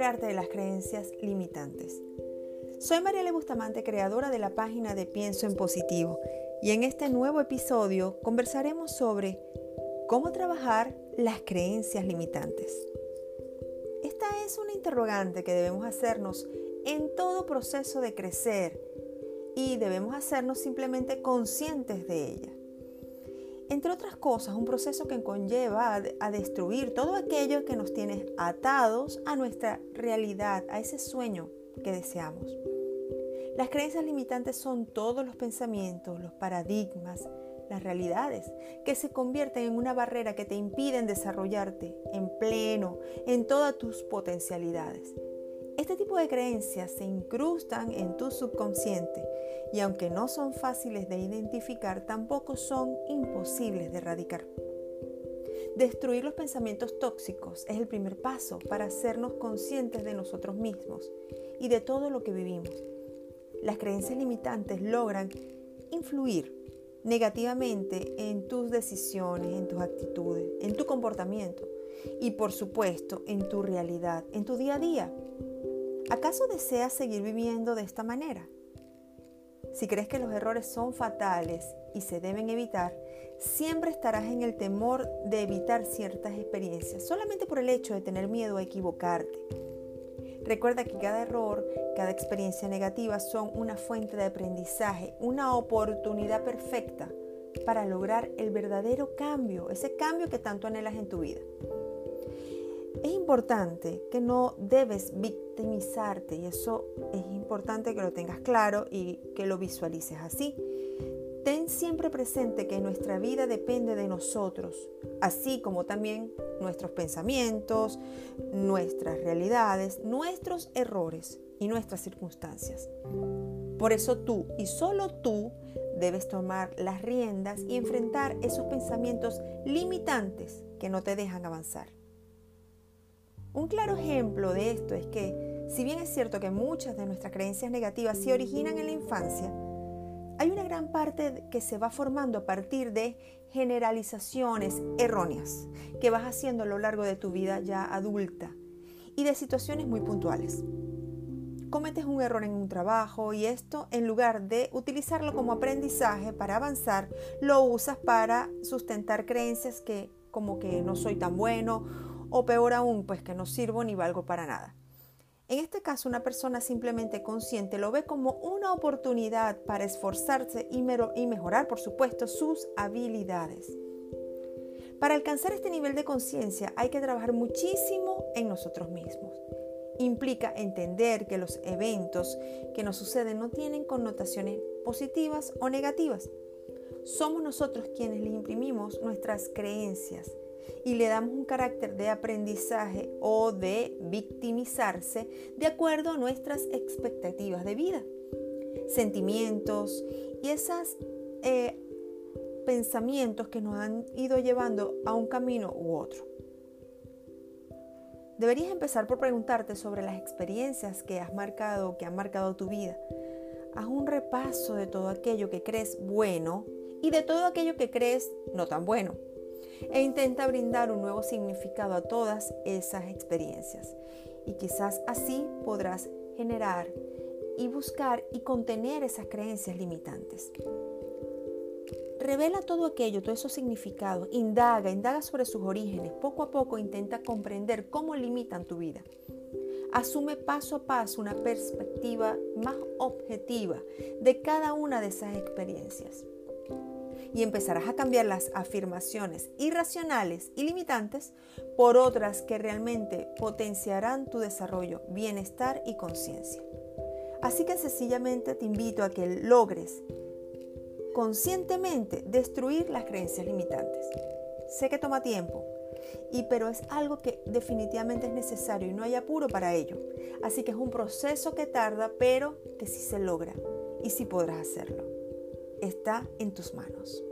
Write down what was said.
liberarte de las creencias limitantes. Soy Mariela Bustamante, creadora de la página de Pienso en Positivo, y en este nuevo episodio conversaremos sobre cómo trabajar las creencias limitantes. Esta es una interrogante que debemos hacernos en todo proceso de crecer y debemos hacernos simplemente conscientes de ella. Entre otras cosas, un proceso que conlleva a, destruir todo aquello que nos tiene atados a nuestra realidad, a ese sueño que deseamos. Las creencias limitantes son todos los pensamientos, los paradigmas, las realidades que se convierten en una barrera que te impiden desarrollarte en pleno, en todas tus potencialidades. Este tipo de creencias se incrustan en tu subconsciente y aunque no son fáciles de identificar, tampoco son imposibles de erradicar. Destruir los pensamientos tóxicos es el primer paso para hacernos conscientes de nosotros mismos y de todo lo que vivimos. Las creencias limitantes logran influir negativamente en tus decisiones, en tus actitudes, en tu comportamiento y por supuesto en tu realidad, en tu día a día. ¿Acaso deseas seguir viviendo de esta manera? Si crees que los errores son fatales y se deben evitar, siempre estarás en el temor de evitar ciertas experiencias, solamente por el hecho de tener miedo a equivocarte. Recuerda que cada error, cada experiencia negativa son una fuente de aprendizaje, una oportunidad perfecta para lograr el verdadero cambio, ese cambio que tanto anhelas en tu vida. Es importante que no debes victimizarte y eso es importante que lo tengas claro y que lo visualices así. Ten siempre presente que nuestra vida depende de nosotros, así como también nuestros pensamientos, nuestras realidades, nuestros errores y nuestras circunstancias. Por eso tú y solo tú debes tomar las riendas y enfrentar esos pensamientos limitantes que no te dejan avanzar. Un claro ejemplo de esto es que, si bien es cierto que muchas de nuestras creencias negativas se originan en la infancia, hay una gran parte que se va formando a partir de generalizaciones erróneas que vas haciendo a lo largo de tu vida ya adulta y de situaciones muy puntuales. Cometes un error en un trabajo y esto, en lugar de utilizarlo como aprendizaje para avanzar, lo usas para sustentar creencias que como que no soy tan bueno o peor aún, pues que no sirvo ni valgo para nada. En este caso, una persona simplemente consciente lo ve como una oportunidad para esforzarse y, mejorar, por supuesto, sus habilidades. Para alcanzar este nivel de conciencia hay que trabajar muchísimo en nosotros mismos. Implica entender que los eventos que nos suceden no tienen connotaciones positivas o negativas. Somos nosotros quienes le imprimimos nuestras creencias, y le damos un carácter de aprendizaje o de victimizarse de acuerdo a nuestras expectativas de vida, sentimientos y esos eh, pensamientos que nos han ido llevando a un camino u otro. Deberías empezar por preguntarte sobre las experiencias que has marcado, que han marcado tu vida. Haz un repaso de todo aquello que crees bueno y de todo aquello que crees no tan bueno e intenta brindar un nuevo significado a todas esas experiencias. Y quizás así podrás generar y buscar y contener esas creencias limitantes. Revela todo aquello, todos esos significados, indaga, indaga sobre sus orígenes, poco a poco intenta comprender cómo limitan tu vida. Asume paso a paso una perspectiva más objetiva de cada una de esas experiencias y empezarás a cambiar las afirmaciones irracionales y limitantes por otras que realmente potenciarán tu desarrollo, bienestar y conciencia. Así que sencillamente te invito a que logres conscientemente destruir las creencias limitantes. Sé que toma tiempo, y pero es algo que definitivamente es necesario y no hay apuro para ello. Así que es un proceso que tarda, pero que sí se logra y sí podrás hacerlo está en tus manos.